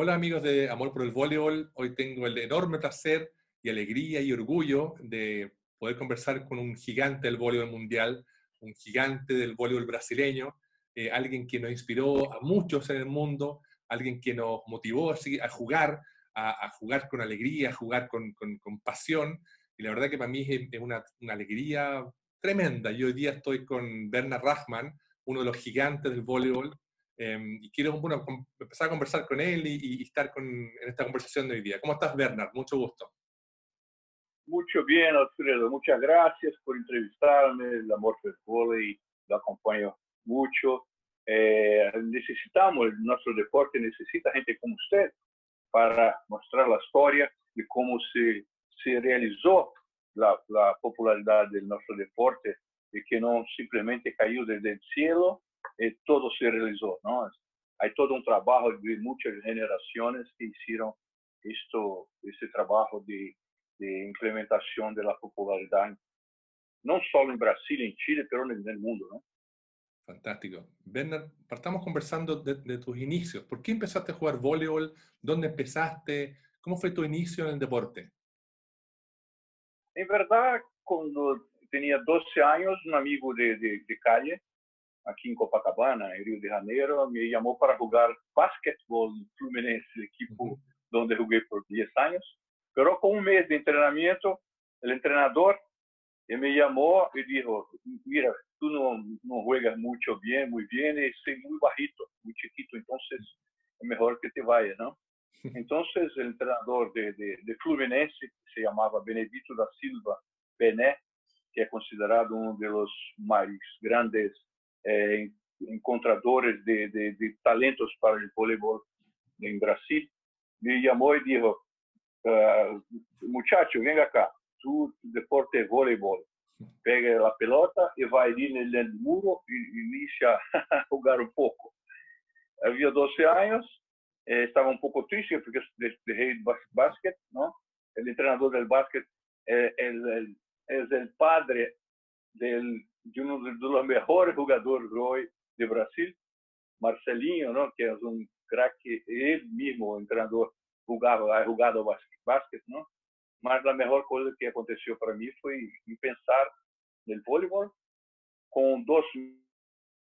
Hola amigos de Amor por el Voleibol, hoy tengo el enorme placer y alegría y orgullo de poder conversar con un gigante del voleibol mundial, un gigante del voleibol brasileño, eh, alguien que nos inspiró a muchos en el mundo, alguien que nos motivó así, a jugar, a, jugar con alegría, a jugar con, con, pasión, y la verdad que para mí es, una, alegría tremenda. Yo hoy día estoy con Bernard Rachman, uno de los gigantes del voleibol, Em, y quiero bueno, empezar a conversar con él y, estar con, en esta conversación de hoy día. ¿Cómo estás, Bernard? Mucho gusto. Mucho bien, Alfredo. Muchas gracias por entrevistarme. El amor por el volei lo acompaño mucho. Eh, necesitamos, nuestro deporte necesita gente como usted para mostrar la historia de cómo se, se realizó la, la popularidad de nuestro deporte y que no simplemente cayó desde el cielo eh, todo se realizó, ¿no? Hay todo un trabajo de muchas generaciones que hicieron esto, este trabajo de, de implementación de la popularidad, no solo en Brasil, en Chile, pero en el mundo, ¿no? Fantástico. Bernard, partamos conversando de, de, tus inicios. ¿Por qué empezaste a jugar voleibol? ¿Dónde empezaste? ¿Cómo fue tu inicio en el deporte? En verdad, cuando tenía 12 años, un amigo de, de, de calle aqui em Copacabana, em Rio de Janeiro, me chamou para jogar basquetebol no Fluminense, equipo onde joguei por 10 anos. Pero com um mês de treinamento, o treinador me chamou e disse: Mira, tu não, não juegas muito bem, muito bem, e sei muito barrito, muito chiquito, então é melhor que te vayas, não? Então, o treinador de, de, de Fluminense, que se chamava Benedito da Silva Bené, que é considerado um dos mais grandes É, encontradores de, de, de, talentos para o voleibol em Brasil, me chamou e disse, uh, muchacho, venga cá, tu deporte voleibol. Pega a pelota e vai ali no muro e inicia a jogar um pouco. Havia 12 anos, eh, estava um pouco triste porque deixei de basquete, não? O treinador do basquete eh, é, é, é o padre do de um dos mejores jugadores hoy de Brasil, Marcelinho, ¿no? que é um craque, ele mesmo, o treinador, jogava, jogado basquete, não? Mas a melhor coisa que aconteceu para mim foi pensar no voleibol. Com dois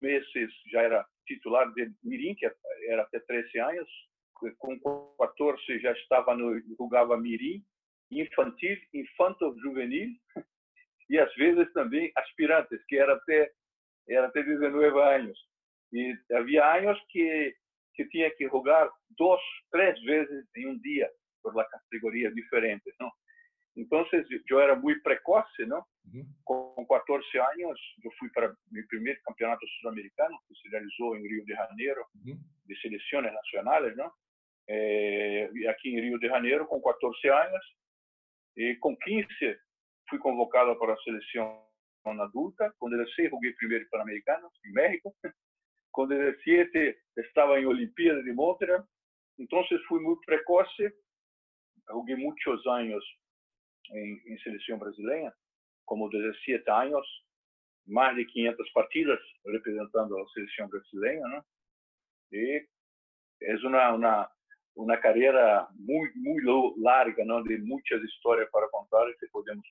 meses já era titular de Mirim, que era até 13 anos. Com 14 já estava no jogava Mirim, infantil, infanto juvenil e às vezes também aspirantes, que era até era até 19 anos. E havia anos que que tinha que jogar duas, três vezes em um dia por lá categorias diferentes, não? Então, eu era muito precoce, não? Uhum. Com 14 anos, eu fui para meu primeiro campeonato sul-americano, que se realizou em Rio de Janeiro, uhum. de seleções nacionais, não? É, aqui em Rio de Janeiro, com 14 anos. E com 15, fui convocado para a seleção adulta. Com 16, joguei primeiro Pan-Americano, em México. Com 17, estava em Olimpíada de Montreal. Então, fui muito precoce. Joguei muitos anos em, em seleção brasileira, como 17 anos, mais de 500 partidas representando a seleção brasileira, né? E é uma, uma uma carreira muito muito larga, não de muitas histórias para contar que podemos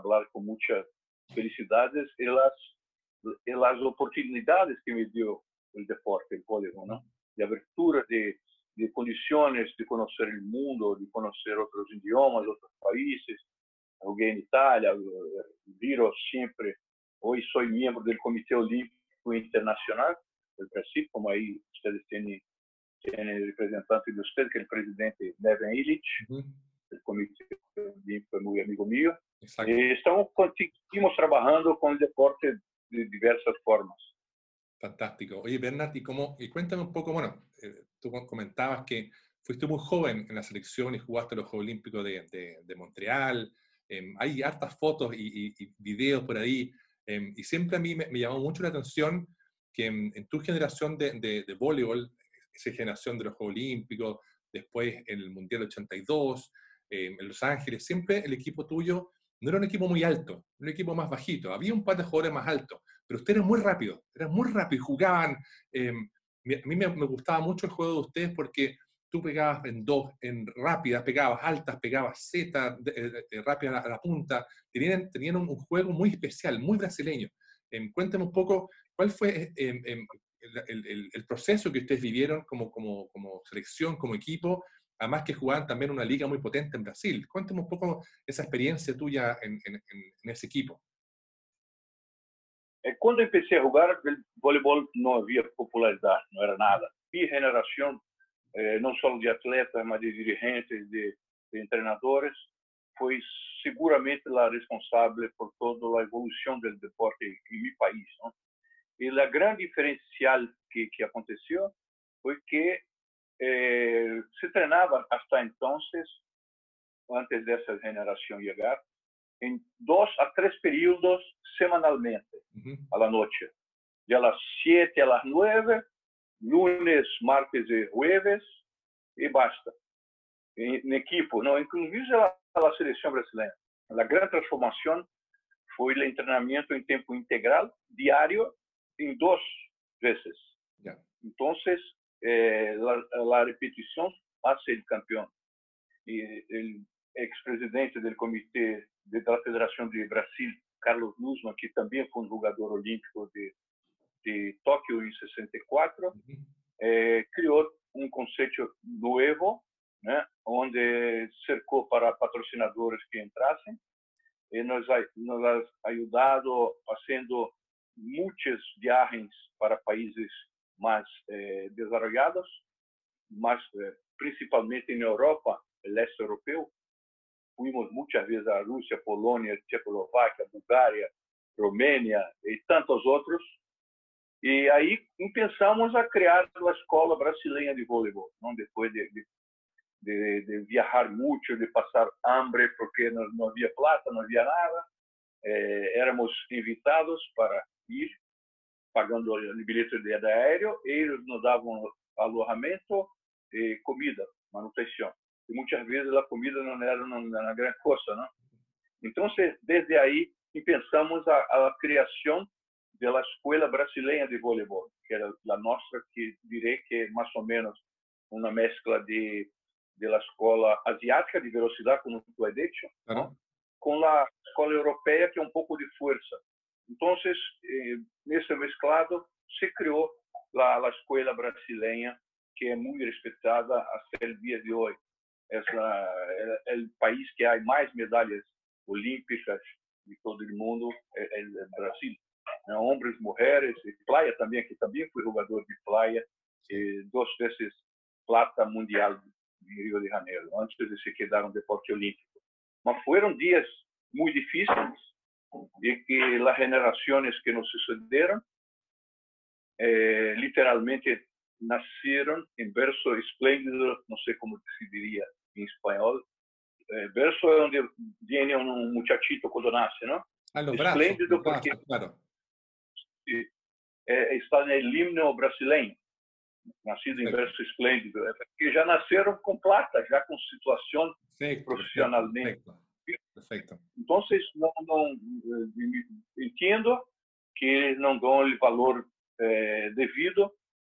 falar com muitas felicidades e as, oportunidades que me deu o deporte, o voleibol, não? De abertura de, de condições de conhecer o mundo, de conhecer outros idiomas, outros países. Joguei em Itália, viro sempre. Hoje sou membro do Comitê Olímpico Internacional do Brasil, como aí vocês têm, têm representante de vocês, que é o presidente Neven Illich. Uhum o Comitê Olímpico é muito amigo meu. E estamos, continuamos trabalhando com o deporte de diversas formas. Fantástico. Oye, Bernard, y, cómo, y cuéntame un poco, bueno, eh, tú comentabas que fuiste muy joven en la selección y jugaste los Juegos Olímpicos de, de, de Montreal. Eh, hay hartas fotos y, y, y, videos por ahí. Eh, y siempre a mí me, me, llamó mucho la atención que en, en tu generación de, de, de, voleibol, esa generación de los Juegos Olímpicos, después en el Mundial 82, en Los Ángeles, siempre el equipo tuyo no era un equipo muy alto, era un equipo más bajito. Había un par de jugadores más altos, pero ustedes eran muy rápidos, eran muy rápidos, jugaban. Em, a mí me, gustaba mucho el juego de ustedes porque tú pegabas en dos, en rápidas, pegabas altas, pegabas Z, rápida a la, punta. Tenían, un, juego muy especial, muy brasileño. Em, cuéntame un poco cuál fue em, el, proceso que ustedes vivieron como selección, como equipo, además que jugaban también una liga muy potente en Brasil. Cuéntame un poco esa experiencia tuya en, en, en ese equipo. Cuando empecé a jugar, el voleibol no había popularidad, no era nada. Mi generación eh, não só de atletas, mas de dirigentes, de, de treinadores, foi seguramente a responsável por toda a evolução do deporte em meu país. Não? E a grande diferencial que, que aconteceu foi que eh, se treinava até então, antes dessa geração chegar, em dois a três períodos semanalmente, uhum. à noite. De las 7 às 9 lunes, martes e jueves e basta. Em, em equipo, não, inclusive a, a seleção brasileira. A grande transformação foi o treinamento em tempo integral, diário, em duas vezes. Yeah. Então, eh, la, la repetición hace el campeón. Y el é expresidente del Comité de la Federación de Brasil, Carlos Luzman, que también fue un jugador olímpico de, de Tokio en 64, eh, uhum. é, creó un concepto nuevo, né, onde cercou para patrocinadores que entrassem. E nos, nos ajudado fazendo muitas viagens para países mais eh, desenvolvidos, mas eh, principalmente na Europa, leste europeu. Fomos muitas vezes à Rússia, Polônia, Tchecoslováquia, Bulgária, Romênia e tantos outros e aí pensamos a criar a escola brasileira de voleibol, não? depois de, de, de, de viajar muito, de passar hambre porque não, não havia plata, não havia nada. Eh, éramos invitados para ir, pagando o bilhete de aéreo, eles nos davam alojamento e comida, manutenção. E muitas vezes a comida não era na grande coisa, não? Então, desde aí, pensamos a, a criação da Escola Brasileira de Voleibol, que era a nossa, que direi que é mais ou menos uma mescla de da escola asiática de velocidade, como tu has dicho, claro. com a escola europeia, que é um pouco de força. Então, eh, nesse mesclado, se criou a, a escola brasileira, que é muito respeitada até o dia de hoje. É, é, é o país que há mais medalhas olímpicas de todo o mundo, é, é o Brasil né, homens, mulheres, e playa também, que também fui jogador de playa, duas vezes plata mundial em Rio de Janeiro, antes de se quedar um deporte olímpico. Mas foram dias muito difíceis e que as gerações que nos sucederam eh, literalmente nasceram em berço esplêndido, não sei como se diria em espanhol. Eh, berço é onde vem um muchachito quando nasce, não? Ah, esplêndido braço, porque claro é, está no himno brasileiro, nascido em berço esplêndido, é porque já nasceram com plata, situação perfeito, profissionalmente. Perfeito. Então, não, não, eh, entendo que não dão o valor eh, devido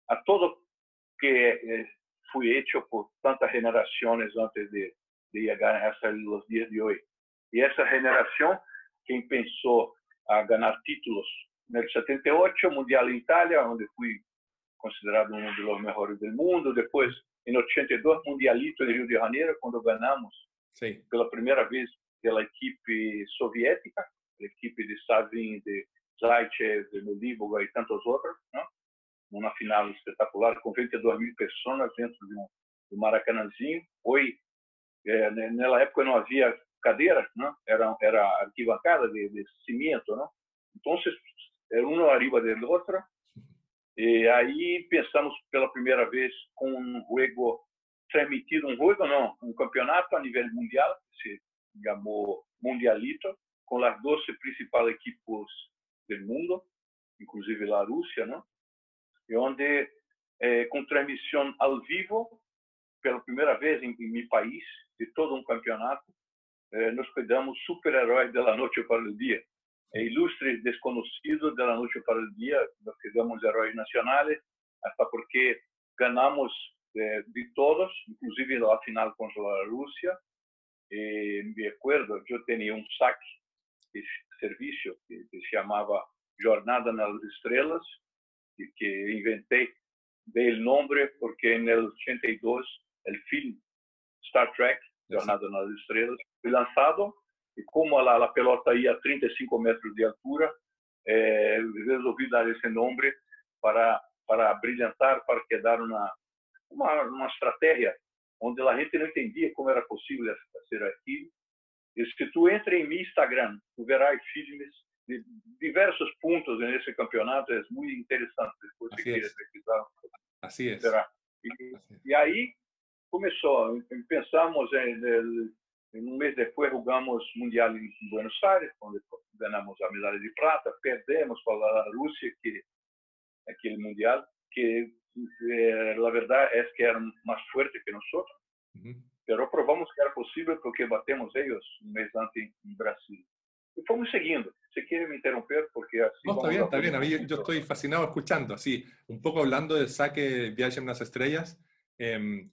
a todo que eh, foi feito por tantas gerações antes de, de chegar a esses dias de hoje. E essa geração, quem pensou a ganhar títulos no 78, Mundial em Itália, onde fui considerado um dos melhores do mundo. Depois, em 82, Mundialito em Rio de Janeiro, quando ganhamos Sim. pela primeira vez pela equipe soviética, a equipe de Savin, de Zaitsev, de Noliboga e tantos outros, né? uma final espetacular com 22 mil pessoas dentro de um, Maracanãzinho. Foi, é, naquela época não havia cadeiras, né? era, era arquibancada de, de cimento. Né? Então, um arriba do outro. E aí pensamos pela primeira vez com um jogo transmitido, um jogo não, um campeonato a nível mundial, se llamó mundialito, con las 12 principales equipos del mundo, inclusive la Rusia, ¿no? Né? Y donde eh, con transmisión al vivo, pela primera vez en, en mi país, de todo un campeonato, eh, nos cuidamos superhéroes de la noche para el día. Eh, é ilustres desconocidos de la noche para el día, nos quedamos heróis nacionales, hasta porque ganamos eh, de todos, inclusive la final contra la Rusia, Eh, me acuerdo, yo tenía un saque de servicio que, que se llamaba Jornada nas Estrelas, y que inventé del nombre porque en el 82 el film Star Trek, Jornada nas Estrelas, fue lanzado y como la, la pelota ia a 35 metros de altura, eh, resolvi dar esse nome para para brilhantar, para quedar uma uma, uma estratégia onde a gente não entendia como era possível ser aquilo. E se tu entra em meu Instagram, tu verás filmes de diversos pontos nesse campeonato, é muito interessante. Depois Así se es. pesquisar, es. verá. E, Así es. e aí começou, pensamos em, em um mês depois jogamos mundial em Buenos Aires, onde ganhamos a medalha de prata, perdemos para a Rússia que aquele mundial que eh, la verdad es que eran más fuertes que nosotros, Ujú. pero probamos que era posible porque batemos ellos un mes antes en Brasil. Y fomos seguindo. Se quiere me interromper porque así No, está bien, está bien. A mí yo- estoy fascinado escuchando. Así, un poco hablando del saque de Viaje en las Estrellas. em,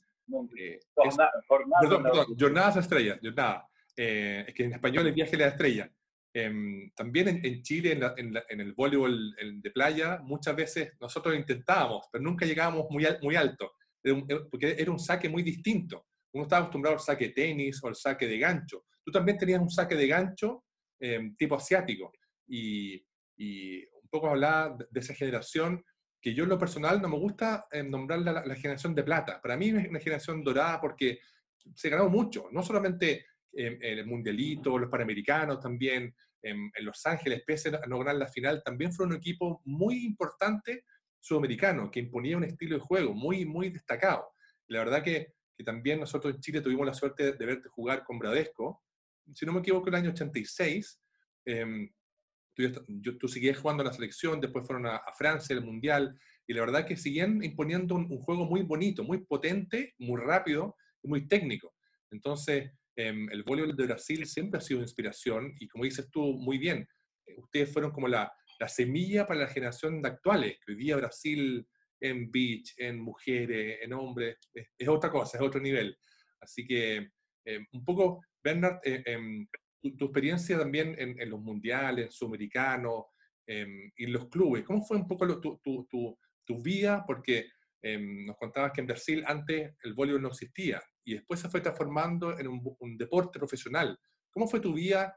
eh, es- Jornada, jornada perdón, perdón, Jornadas Estrellas, jornada. Eh, es que en español es Viaje a la Estrella. Em, también en, en Chile, en, la- en la- en el voleibol de playa, muchas veces nosotros intentábamos, pero nunca llegábamos muy, al- muy alto, Era un- porque era un saque muy distinto. Uno estaba acostumbrado al saque de tenis o al saque de gancho. Tú también tenías un saque de gancho em, tipo asiático. Y, y un poco hablaba de, esa generación que yo en lo personal no me gusta em, nombrarla la, la generación de plata. Para mí es una generación dorada porque se ganó mucho, no solamente em, el mundialito, los panamericanos también, em, en Los Ángeles, pese a no ganar la final, también fue un equipo muy importante sudamericano, que imponía un estilo de juego muy, muy destacado. La verdad que, que también nosotros en Chile tuvimos la suerte de verte jugar con Bradesco, si no me equivoco, el año 86. em, tú, yo- tú seguías jugando en la selección, después fueron a, a Francia, el Mundial, y la verdad que siguen imponiendo un, un juego muy bonito, muy potente, muy rápido y muy técnico. Entonces, el voleibol de Brasil siempre ha sido inspiración, y como dices tú muy bien, eh, ustedes fueron como la, la semilla para la generación de actuales, que hoy día Brasil en beach, en mujeres, en hombres, es, es otra cosa, es otro nivel. Así que eh, un poco, Bernard, eh, em, tu, tu experiencia también en, en los mundiales, sudamericanos em, y en los clubes, ¿cómo fue un poco lo- tu, tu, tu, vida? Porque em, nos contabas que en Brasil antes el voleibol no existía y después se fue transformando en un, un deporte profesional. ¿Cómo fue tu vida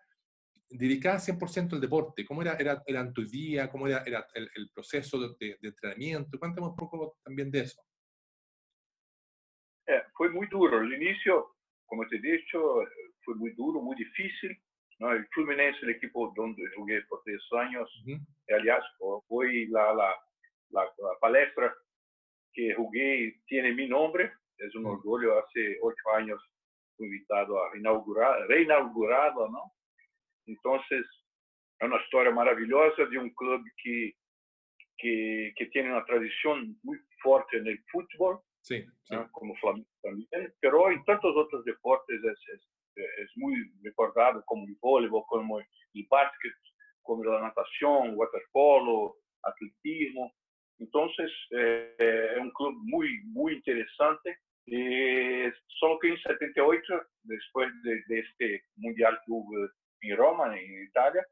dedicada 100% al deporte? ¿Cómo era, era, era tu día? ¿Cómo era, era el, el proceso de, de- de entrenamiento? Cuéntame un poco también de eso. É, foi muito duro. No início, como te disse, foi muito duro, muito difícil. Não? El Fluminense, a equipe onde eu joguei por três anos, Ujú. aliás, foi la, la, la, la palestra que juguei tiene mi nombre, é um orgulho. Hace oito anos, fui invitado a inaugurar, reinaugurá-la, não? Então, é uma história maravilhosa de um clube que que, que tem uma tradição muito forte no futebol, sim, né, sim. Né, como o Flamengo também, mas em tantos outros deportes é, é, é, é muito recordado, como o vôleibol, como o basquete, como a natação, waterpolo, atletismo. Então, é, é, é um clube muito, muito interessante eh, solo que en 78, después de, de este mundial que hubo en Roma, en Italia,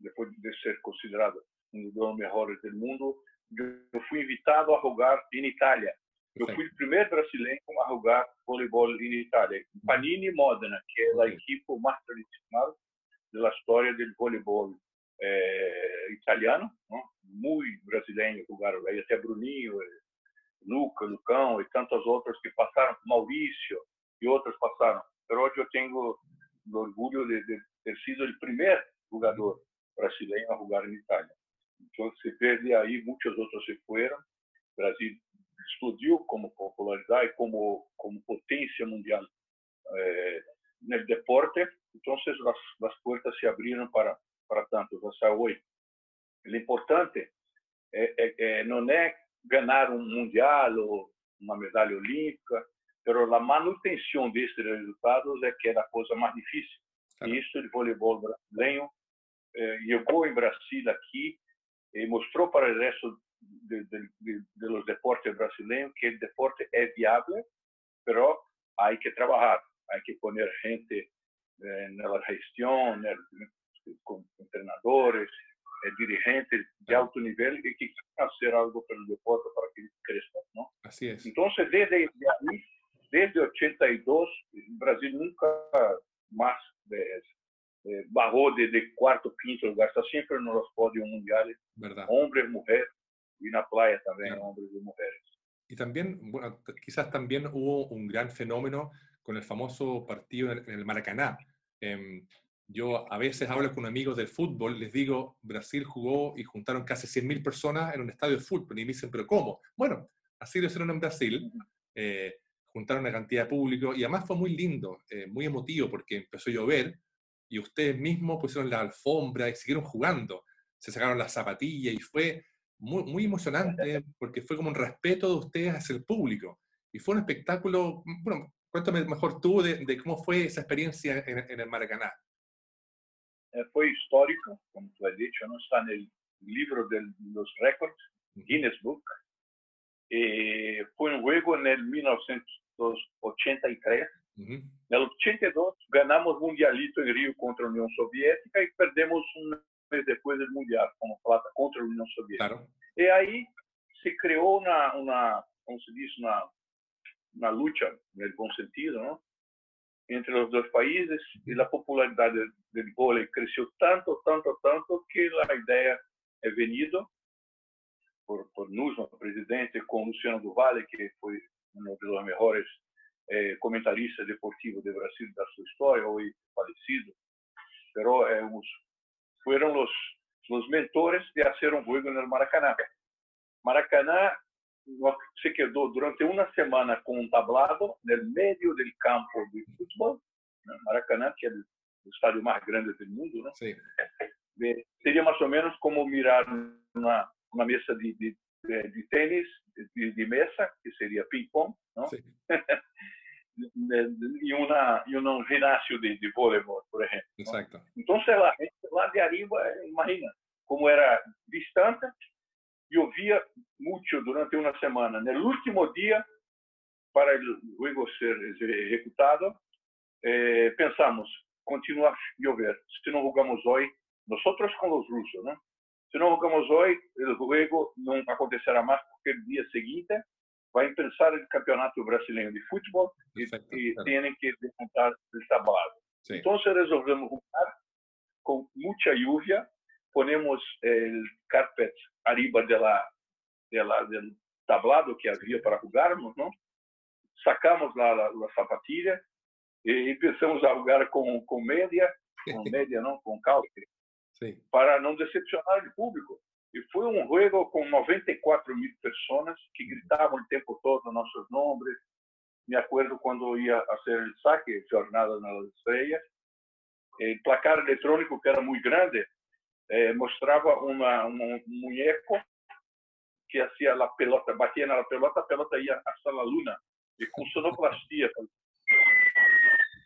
después de ser considerado uno de los mejores del mundo, yo fui invitado a jugar en Italia. Eu fui o primeiro brasileiro a jogar voleibol em Itália. Panini Modena, que é a equipe mais tradicional da história do voleibol eh, italiano. Muito brasileiro jogaram aí, até Bruninho, eh, Luca, Lucão e tantos outros que passaram, Maurício e outros passaram. Mas hoje eu tenho orgulho de, de ter sido o primeiro jogador brasileiro a jogar em Itália. Então, se perde aí, muitos outros se foram. O Brasil explodiu como popularidade, como como potência mundial eh, no deporte. Então, as, as portas se abriram para para tantos hasta hoje. O importante é, é, é, não é ganhar um mundial ou uma medalha olímpica, mas a manutenção desses resultados é que é a coisa mais difícil. Claro. E isso o voleibol brasileiro eh, chegou em Brasil aqui e mostrou para o resto de, de, los deportes brasileños, que el deporte es viable, pero hay que trabajar, hay que poner gente en la gestión, con entrenadores, dirigentes de alto nivel y que quieran hacer algo para el deporte para que crezca, ¿no? Así es. Entonces, desde ahí, desde 82, Brasil nunca más eh, eh, bajó de, de, cuarto, quinto lugar, está siempre en los podios mundiales, ¿verdad? hombres, mujeres, y en la playa también, claro. hombres y mujeres. Y también, bueno, quizás también hubo un gran fenómeno con el famoso partido en el Maracaná. Eh, yo a veces hablo con amigos del fútbol, les digo, Brasil jugó y juntaron casi 100.000 personas en un estadio de fútbol. Y me dicen, ¿pero cómo? Bueno, así lo hicieron en Brasil. Eh, juntaron una cantidad de público y además fue muy lindo, eh, muy emotivo porque empezó a llover y ustedes mismos pusieron la alfombra y siguieron jugando. Se sacaron las zapatillas y fue muy, muy emocionante porque fue como un respeto de ustedes hacia el público. Y fue un espectáculo, bueno, cuéntame mejor tú de, de cómo fue esa experiencia en, en, el Maracaná. Fue histórico, como tú has dicho, ¿no? está en el libro de los récords, Guinness Book. Eh, fue un juego en el 1983. En el 82 ganamos Mundialito en Río contra la Unión Soviética y perdemos un mes después del Mundial como plata contra la Unión Soviética. Claro. Y ahí se creó una, una como se dice, una, una lucha, en el buen sentido, ¿no? entre os dois países e a popularidade do vôlei cresceu tanto, tanto, tanto que a ideia é venido por, por o presidente, com Luciano Duvalle, que foi um dos melhores eh, comentaristas deportivos do Brasil da sua história, hoje falecido. Eh, foram os, os mentores de fazer um jogo no Maracanã. Maracanã se quedou durante uma semana com um tablado né, no meio do campo de futebol, né, Maracanã, que é o estádio mais grande do mundo, né? Sim. Seria mais ou menos como mirar uma, uma mesa de, de, de, de tênis, de, de, mesa, que seria ping-pong, né, e uma e um ginásio de, de voleibol, por exemplo. Exato. Então, lá, lá de arriba, imagina como era distante, e ouvia muito durante uma semana. No último dia, para o jogo ser executado, eh, pensamos, continua a chover, se não jogamos hoje, nós com os russos, né? Se não jogamos hoje, o jogo não acontecerá mais, porque no dia seguinte vai pensar o campeonato brasileiro de futebol e, e têm que desmontar o base. Então, resolvemos jogar com muita lluvia, ponemos el carpet arriba de la, de la, del tablado que había para jugarmos, ¿no? Sacamos la, la zapatilla y empezamos a jugar con, con media, con media, ¿no? Con calce, Sí. para não decepcionar o público. E foi um jogo com 94 mil pessoas que gritavam o tempo todo nossos nomes. Me acuerdo quando ia fazer o saque, Jornada nas Estrelas, o placar eletrônico, que era muito grande, eh, mostrava uma, um muñeco que hacía a pelota, batia na pelota, a pelota ia hasta a luna, e com sonoplastia.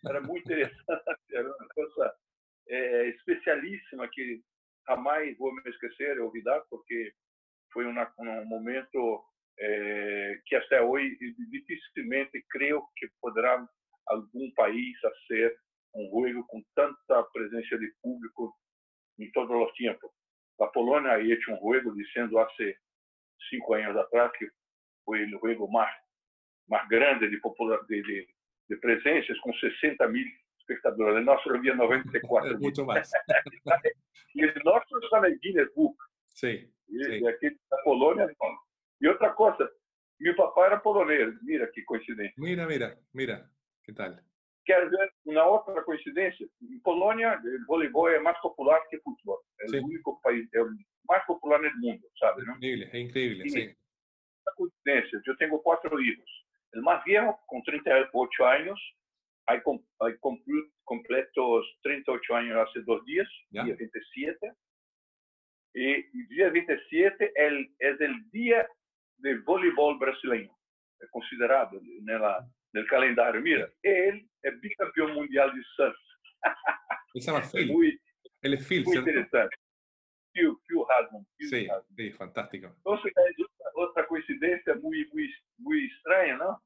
Era muito interessante, era uma coisa é, especialíssima que jamais vou me esquecer olvidar, porque foi uma, um momento é, que até hoje dificilmente creio que poderá algum país fazer um jogo com tanta presença de público em todos os tempos. A Polônia havia hecho um jogo dizendo há cinco anos atrás que foi o jogo mais grande de de, de, de presenças com 60 mil espectadores. El nuestro había 94 Mucho más. y el nuestro está en el Guinness Book. Sí. Y, sí. y aquí en Polonia, no. Y otra cosa, mi papá era polonés. Mira qué coincidencia. Mira, mira, mira. ¿Qué tal? Quer ver uma outra coincidência? Em Polônia, voleibol é mais popular que futebol. É Sim. o único país, é o mais popular no mundo, sabe? Né? Increíble, es increíble, sí. Uma coincidência. Eu tenho quatro filhos. O mais velho, com 38 anos, aí, com, aí completo, completo os 38 anos há dois dias, Ya. dia 27. E dia 27 é, el- é o dia de voleibol brasileiro. É considerado nela, no calendário. Mira, ele é bicampeão mundial de surf. Llama É Phil. muito, Él es Phil, muito interessante. Phil, Phil Hasman. Phil Hasman. sí, fantástico. Entonces, otra coincidencia muy, muy, muy extraña, ¿no?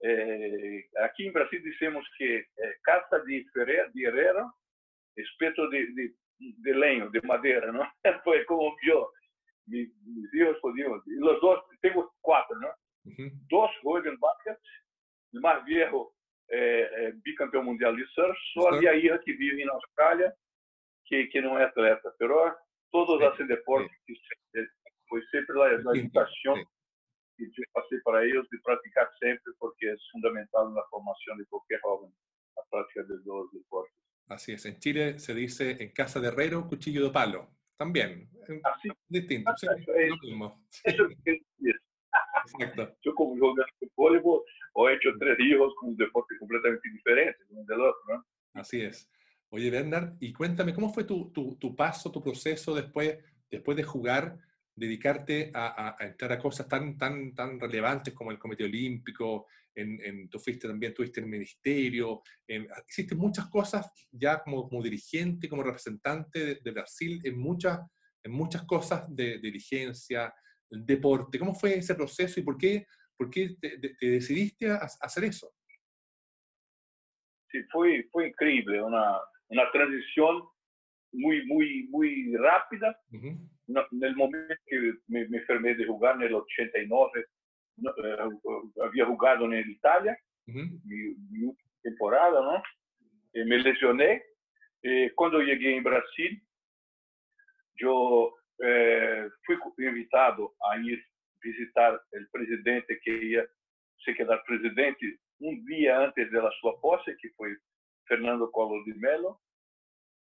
Eh, aqui em Brasil dizemos que é, casa de, ferreiro, de herrero, espeto de, de, de lenho, de madeira, não? Foi como eu, mis, mis hijos podiam, e os dois, tenho quatro, não? Uhum. Dois Golden Buckets, o mais velho é, é, bicampeão mundial de surf, só a irmã que vive na Austrália, que, que não é atleta, pero todos hacen deporte, que foi sempre a educação que yo pasé para ellos de practicar siempre porque es fundamental en la formación de cualquier joven, la práctica de los deportes. Así es, en Chile se dice en casa de herrero, cuchillo de palo. También, Así, distinto, sí, es, lo mismo. Eso es, Exacto. Yo como jugador de voleibol he hecho tres hijos con un deporte completamente diferente uno del otro, ¿no? Así es. Oye, Bernard, y cuéntame, ¿cómo fue tu, tu, tu paso, tu proceso después, después de jugar dedicarte a, entrar a cosas tan, tan, tan relevantes como el Comité Olímpico, en, en, tú fuiste también, tuviste el ministerio, hiciste muchas cosas ya como, como dirigente, como representante de, Brasil en muchas, en muchas cosas de, dirigencia, deporte. ¿Cómo fue ese proceso y por qué, por qué te, decidiste a, hacer eso? Sí, fue, fue increíble, una, una transición muy, muy, muy rápida no, el momento que me, me, enfermé de jugar, en el 89, no, eh, había jugado en Italia, mi, mi, temporada, ¿no? Eh, me lesioné. Eh, cuando llegué en Brasil, yo eh, fui invitado a ir visitar el presidente que ia se quedar presidente um dia antes da sua posse, que foi Fernando Collor de Mello.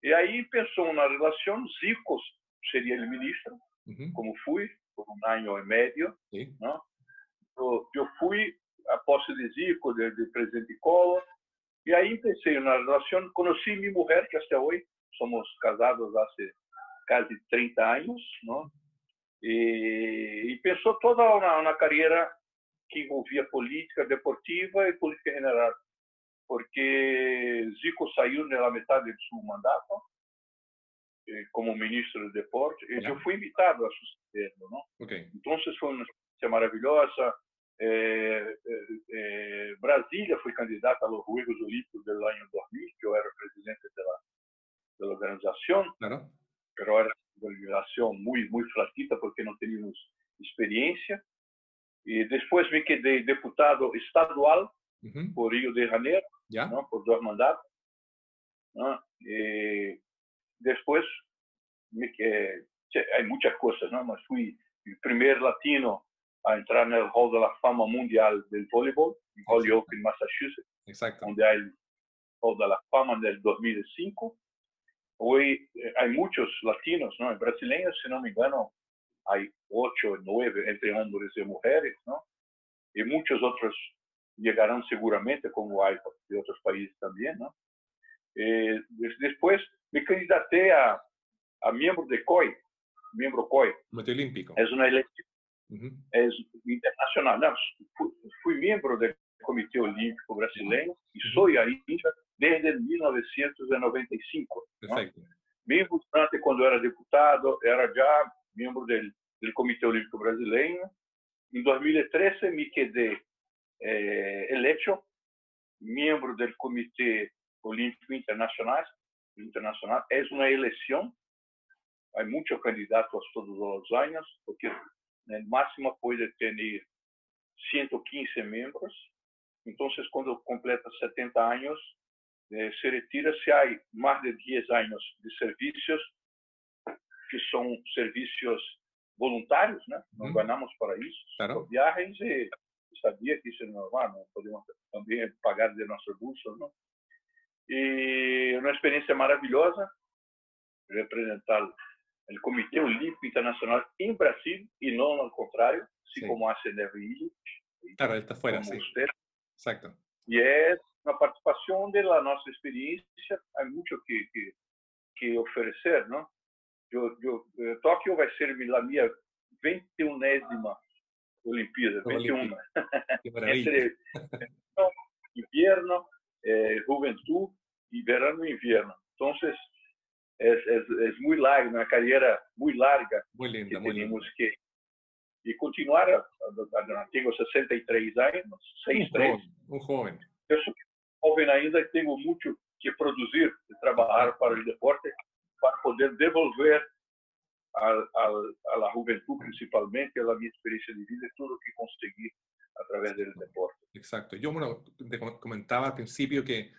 E aí pensou na relação, Zicos seria el ministro, como fui por un año y medio. Yo, fui a posse de Zico, de, presidente Collor, y ahí empecé una relación. Conocí a mi mujer, que hasta hoy somos casados hace quase 30 anos, não? E, e pensou toda na, na carreira que envolvia política deportiva e política general, porque Zico saiu na metade do seu mandato eh, como ministro de deporte, e eu fui invitado a sucederlo, não? Okay. Então, foi uma experiência maravilhosa. É, é, é, Brasília foi candidata aos Juegos Olímpicos do ano 2000, que eu era presidente da organização. Pero era una organización muy, muy flaquita porque no teníamos experiencia. Y después me quedé deputado estadual uh -huh. por Rio de Janeiro, yeah. ¿no? por dos mandatos. ¿no? Y después me, eh, hay muchas cosas, ¿no? Mas fui el primer latino a entrar en el Hall de la Fama Mundial del Voleibol, en Holyoke, en Massachusetts, Exacto. donde hay el Hall de la Fama del 2005. Hoy eh, hay muchos latinos, ¿no? Brasileños, si no me engano, hay ocho, nueve entre hombres y mujeres, ¿no? Y muchos otros llegarán seguramente, como hay de otros países también, ¿no? Eh, después me candidaté a, a miembro de COI, miembro COI. Comité Olímpico. Es una elección es internacional. No, fui, fui, miembro del Comité Olímpico Brasileño y soy ahí desde 1995. Perfecto. ¿no? Mesmo antes, cuando era diputado, era ya miembro del, del Comité Olímpico Brasileño. En 2013 me quedé eh, electo miembro del Comité Olímpico Internacional internacional. Es una elección. Hay muchos candidatos todos los años, porque el máximo puede tener 115 miembros. Entonces, cuando completa 70 años, eh, se retira si hay más de 10 años de servicios, que son servicios voluntarios, ¿no? Nos ganamos para eso, claro. viajes y sabía que eso es normal, ¿no? podemos también pagar de nuestro bolso, ¿no? E uma experiência maravilhosa representar o Comitê Olímpico Internacional em Brasil e não ao contrário, assim sí. como a CNRI. Claro, está fora, sim. Usted. Exacto. Y es é una participación de la nuestra experiencia. Hay mucho que, que, que ofrecer, eh, é, ¿no? Yo, yo, Tokio va a ser la mía 21 Olimpíada, 21. Entre invierno, eh, juventud y verano e invierno. Entonces, es, es, es muy larga, una carrera muy larga muy linda, que muy tenemos linda. que y continuar. Tengo 63 años, 63. Un joven. Eu sou jovem ainda e tenho muito que produzir e trabalhar para o deporte para poder devolver a, a, a la juventud principalmente a minha experiência de vida e tudo que consegui através del deporte. Exacto. Yo, bueno, te comentaba al principio que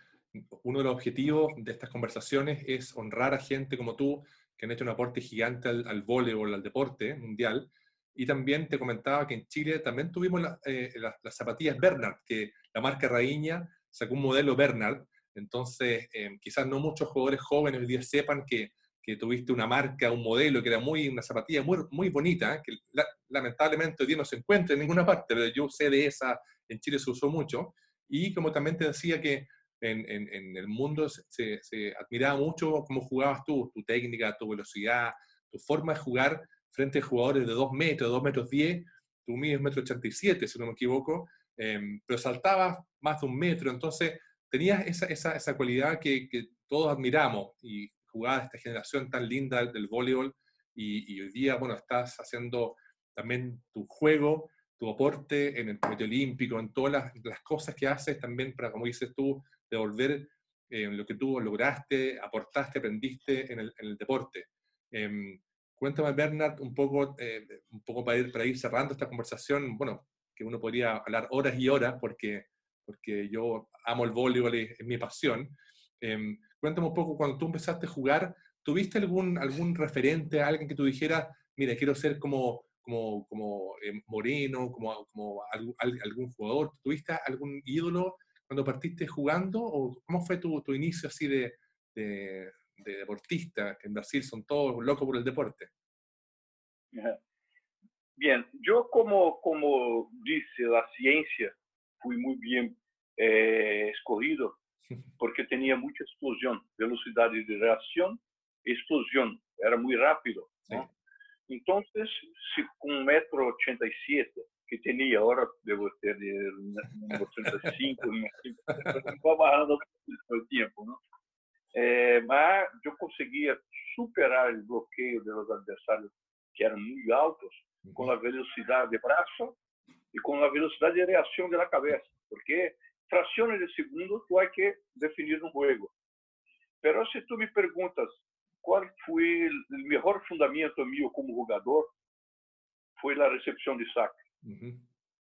uno de los objetivos de estas conversaciones es honrar a gente como tú, que han hecho un aporte gigante al, al voleibol, al deporte mundial. Y también te comentaba que en Chile también tuvimos la, eh, las, las zapatillas Bernard, que la marca Raíña sacó un modelo Bernard. Entonces, eh, quizás no muchos jugadores jóvenes hoy día sepan que, que, tuviste una marca, un modelo que era muy, una zapatilla muy, muy bonita, que la, lamentablemente hoy día no se encuentra en ninguna parte, pero yo sé de esa, en Chile se usó mucho. Y como también te decía que en, en, en el mundo se, se, admiraba mucho cómo jugabas tú, tu técnica, tu velocidad, tu forma de jugar frente a jugadores de 2 metros, 2 metros 10, tú mides 1,87 metro 87, si no me equivoco, eh, pero saltabas más de un metro, entonces tenías esa, esa, esa cualidad que, que, todos admiramos y jugabas esta generación tan linda del voleibol y, y, hoy día, bueno, estás haciendo también tu juego, tu aporte en el Comité Olímpico, en todas las, las cosas que haces también para, como dices tú, devolver eh, lo que tú lograste, aportaste, aprendiste en el, en el deporte. Eh, cuéntame, Bernard, un poco, eh, un poco para, ir, para ir cerrando esta conversación, bueno, que uno podría hablar horas y horas porque, porque yo amo el voleibol, es, mi pasión. Eh, cuéntame un poco, cuando tú empezaste a jugar, ¿tuviste algún, algún referente, alguien que tú dijeras, mira, quiero ser como, como, como eh, Moreno, como, como algún, algún jugador? ¿Tuviste algún ídolo cuando partiste jugando? ¿O cómo fue tu, tu inicio así de, de, de, deportista? Que en Brasil son todos locos por el deporte. Bien, yo como, como dice la ciencia, fui muy bien eh, escogido porque tenía mucha explosión, velocidad de reacción, explosión, era muy rápido. ¿no? Sí. Entonces, si con un metro ochenta y siete que tenía, ahora debo tener 85, va bajando el tiempo, ¿no? é, mas eu conseguia superar o bloqueio dos adversários que eram muito altos uhum. com a velocidade de braço e com a velocidade de reação da cabeça, porque frações de segundo tu há que definir um jogo. Mas se tu me perguntas qual foi o melhor fundamento meu como jogador, foi a recepção de saque. Uhum.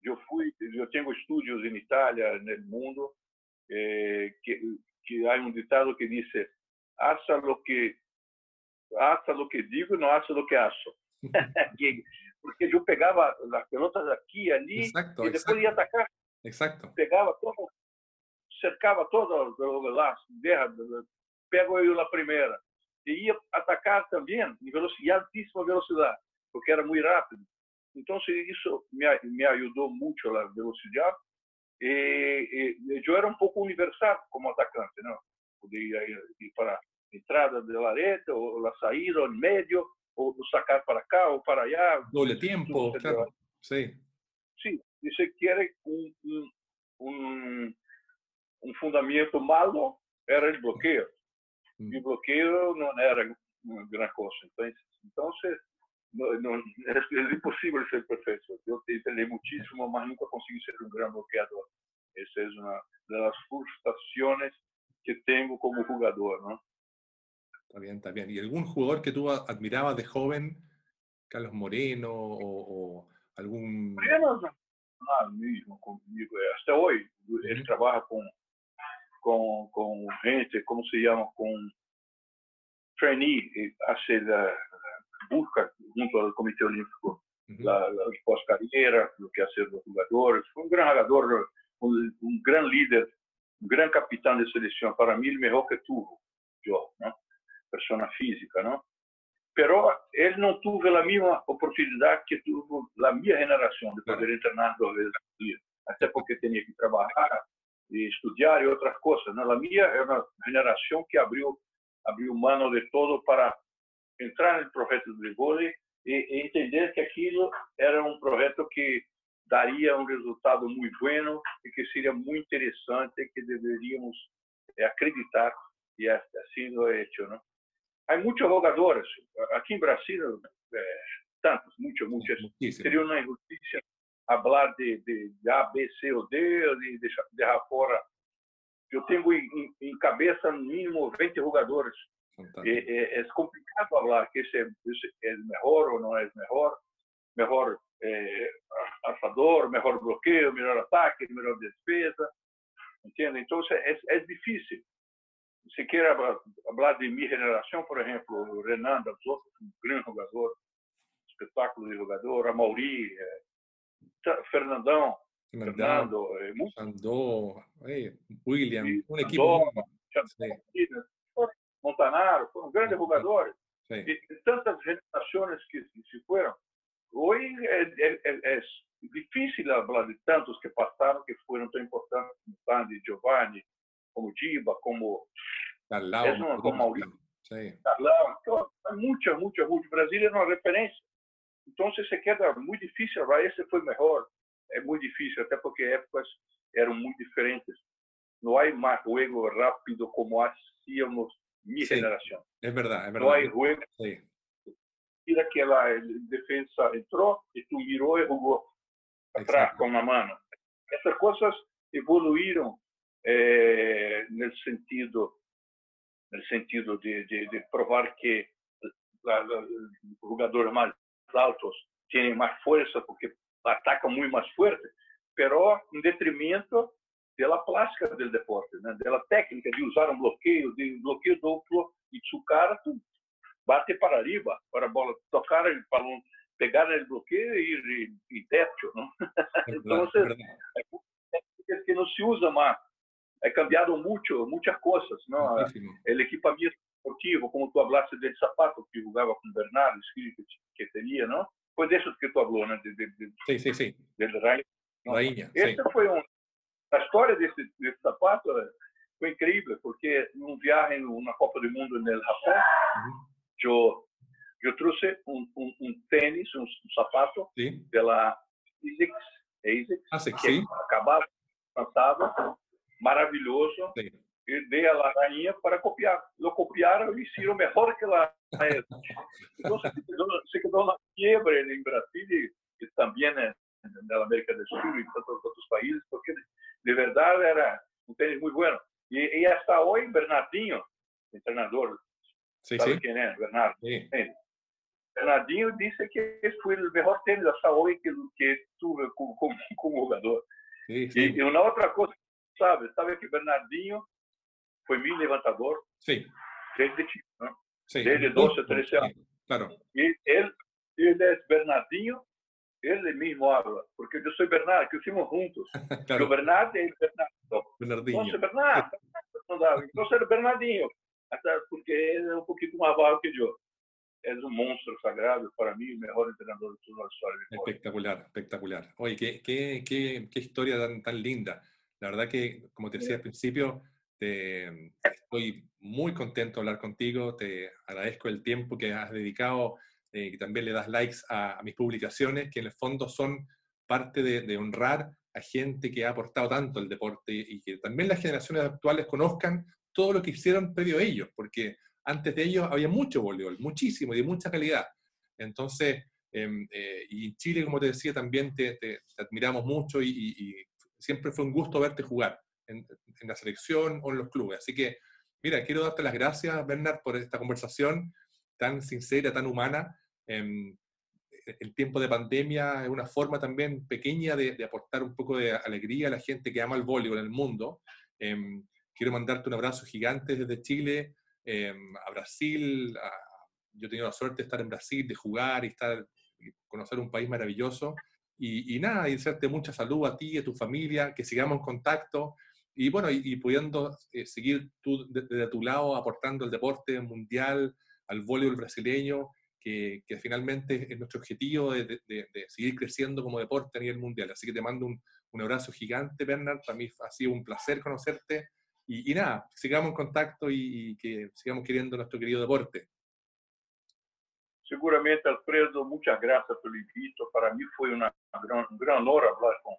Eu fui, eu tenho estúdios em Itália, no mundo, eh, que que hay un ditado que dice, hace lo que, hace lo que digo y no hace lo que hago. porque yo pegaba las pelotas aquí, allí, exacto, y después exacto. ia atacar. Exacto. Pegaba todo, cercava todo lá, guerra, pego eu na primeira. E ia atacar também em velocidade, altíssima velocidade, porque era muito rápido. Então, isso me, me ajudou muito a velocidade. E, e, eu era um pouco universal como atacante, não? Podia ir, para a entrada da areta, ou a saída, ou no meio, ou sacar para cá, ou para allá. Doble tempo, claro. Sí. Sí, y se quiere un, un, un, un fundamento malo, era el bloqueo. Mm. Y el bloqueo no era una gran cosa. Entonces, entonces no, no, es, es, imposible ser perfecto. Yo intenté muchísimo, mas nunca conseguí ser un gran bloqueador. Esa es una de las frustraciones que tengo como jugador, ¿no? Está bien, está bien. ¿Y algún jugador que tú admirabas de joven, Carlos Moreno o, o algún... Moreno ah, mismo conmigo, hasta hoy. Él trabaja con, con, con gente, ¿cómo se llama? Con trainee, hace la, busca junto ao Comitê Olímpico uhum. de pós-carreira, do que é ser dos jogadores. Foi um grande jogador, um, um grande líder, um grande capitão de seleção. Para mim, o é melhor que tuve eu, né? persona física, não? Pero ele não teve a mesma oportunidade que teve a minha geração de poder é. uhum. treinar duas vezes por dia. Até porque tinha que trabalhar e estudar e outras coisas. Né? A minha é uma geração que abriu abriu mano de todo para entrar no projeto do Vigore e, entender que aquilo era um projeto que daria um resultado muito bueno e que seria muito interessante e que deveríamos eh, acreditar e assim lo he hecho, né? ¿no? Hay jogadores aqui em Brasil, eh, tantos, muitos, muitos. Muchísimo. Seria uma injustiça falar de, de, de, A, B, C ou D, ou de deixar de fora. Eu tenho em, em, cabeça no mínimo 20 jogadores é, é, é, complicado falar que esse é, esse é melhor ou não é melhor. Melhor é, assador, melhor bloqueio, melhor ataque, melhor defesa. Entende? Então, é, é difícil. Se quer falar de minha geração, por exemplo, o Renan das outras, um grande jogador, espetáculo de jogador, a Mauri, é, Fernandão, Fernando, Fernando eh, William, um equipo. Montanaro, foram grandes jogadores. E, e, tantas gerações que se foram. Hoje é, é, é, é, difícil falar de tantos que passaram que foram tão importantes como Sandy, Giovanni, como Diba, como Carlão, como Maurício. Carlão, então, muita, muita, muita. Brasil é uma referência. Então, se dar muito difícil, esse foi melhor. É muito difícil, até porque épocas eram muito diferentes. Não há mais jogo rápido como hacíamos minha sí, geração. É verdade, é verdade. Não há jogo. Sí. Tira aquela defesa entrou e tu virou e jogou atrás com a mão. Essas coisas evoluíram eh, no sentido no sentido de, de, de provar que os jogadores mais altos têm mais força porque atacam muito mais forte, pero em detrimento da plástica do deporte, né? da técnica de usar um bloqueio, de bloqueio duplo e chucar, bate para arriba, para a bola tocar o balão, pegar o bloqueio e ir e teto, não? então, você, é que não se usa mais. É cambiado muito, muitas coisas, não? O equipamento esportivo, como tu hablaste del sapato que jugava com Bernardo, escrito que teria, não? Foi desse que tu falou, né? De, de, de, sim, sim, sim. Del Rainha. Rainha Esse sim. foi um... A história desse, desse sapato foi incrível, porque num viagem na Copa do Mundo no Japão, uhum. eu, eu trouxe um, um, um tênis, um, um sapato sim. pela ASICS, ASICS ah, que sim. acabava, maravilhoso. Sim e dei a rainha para copiar. Lo copiaram e hicieron mejor que la Então, se quedou, se quedou na quebra em Brasil e também na América do Sul e em tantos outros países, porque de verdade era um tênis muito bueno. E, e hasta hoje, Bernardinho, o treinador, sim, sabe sim. quem é? Bernardo. Sim. Bernardinho disse que foi o melhor tênis hasta hoje que, que tive como, como, como jogador. Sim, sim. E, e uma outra coisa, sabe, sabe que Bernardinho foi meu levantador. Sim. Desde chico? Sim. Desde 12 a 13 anos. Claro. E ele, ele é Bernardinho, ele mesmo habla, porque eu sou Bernardo, que fomos juntos. claro. O Bernardo é Bernardo. Bernardinho. Então, Bernardo. Então, era Bernardinho. Até porque ele é um pouquinho mais baixo que eu. É um monstro sagrado, para mim, o melhor treinador de toda a história. Espectacular, espectacular. Oye, qué, qué, qué, qué historia tan, tan linda. La verdad que, como te decía al principio, te, estoy muy contento de hablar contigo, te agradezco el tiempo que has dedicado, eh, que también le das likes a, mis publicaciones, que en el fondo son parte de, honrar a gente que ha aportado tanto al deporte y que también las generaciones actuales conozcan todo lo que hicieron previo a ellos, porque antes de ellos había mucho voleibol, muchísimo y de mucha calidad. Entonces, em, eh, y en Chile, como te decía, también te, admiramos mucho y siempre fue un gusto verte jugar en, la selección o en los clubes. Así que, mira, quiero darte las gracias, Bernard, por esta conversación tan sincera, tan humana. Em, el tiempo de pandemia es una forma también pequeña de, aportar un poco de alegría a la gente que ama el voleibol en el mundo. Em, quiero mandarte un abrazo gigante desde Chile em, a Brasil. yo he tenido la suerte de estar en Brasil, de jugar y estar, conocer un país maravilloso. Y, y nada, y desearte mucha salud a ti y a tu familia, que sigamos en contacto y bueno, y, pudiendo eh, seguir tú desde tu lado aportando el deporte mundial, al voleibol brasileño, que, que, finalmente es nuestro objetivo de, de, seguir creciendo como deporte a nivel mundial. Así que te mando un, un abrazo gigante, Bernard. Para mí ha sido un placer conocerte. Y, y nada, sigamos en contacto y, que sigamos queriendo nuestro querido deporte. Seguramente, Alfredo, muchas gracias por el invito. Para mí fue una gran, un gran honor hablar con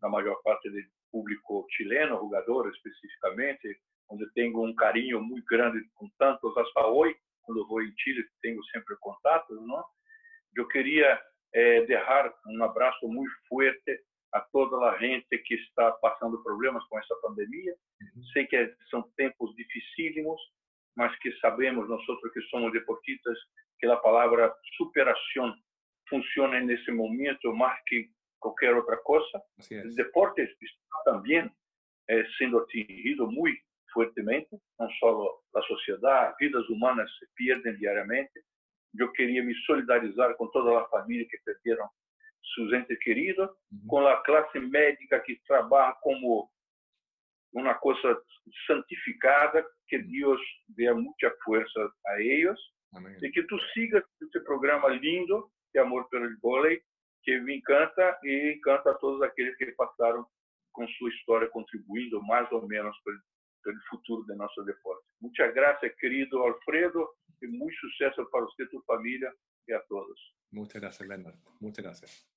la mayor parte de público chileno, jogador especificamente, onde tenho um carinho muito grande com tantos hasta hoje, quando vou em Chile, tenho sempre contatos, não? Eu queria é, deixar um abraço muito forte a toda a gente que está passando problemas com essa pandemia. Uhum. Sei que são tempos dificílimos, mas que sabemos, nós que somos deportistas, que a palavra superação funciona nesse momento mais que qualquer outra coisa. O deporte está também é, sendo atingido muito fortemente, não só a sociedade, vidas humanas se perdem diariamente. Eu queria me solidarizar com toda a família que perderam seus entes queridos, uhum. com a classe médica que trabalha como uma coisa santificada, que uhum. Deus dê muita força a eles Amém. e que tu sigas esse programa lindo de amor pelo vôlei, que me encanta e encanta a todos aqueles que passaram com sua história contribuindo mais ou menos para, para o futuro do nosso deporte. Muitas graças, querido Alfredo, e muito sucesso para você, tua família e a todos. Muchas gracias, Leonard. Muchas gracias.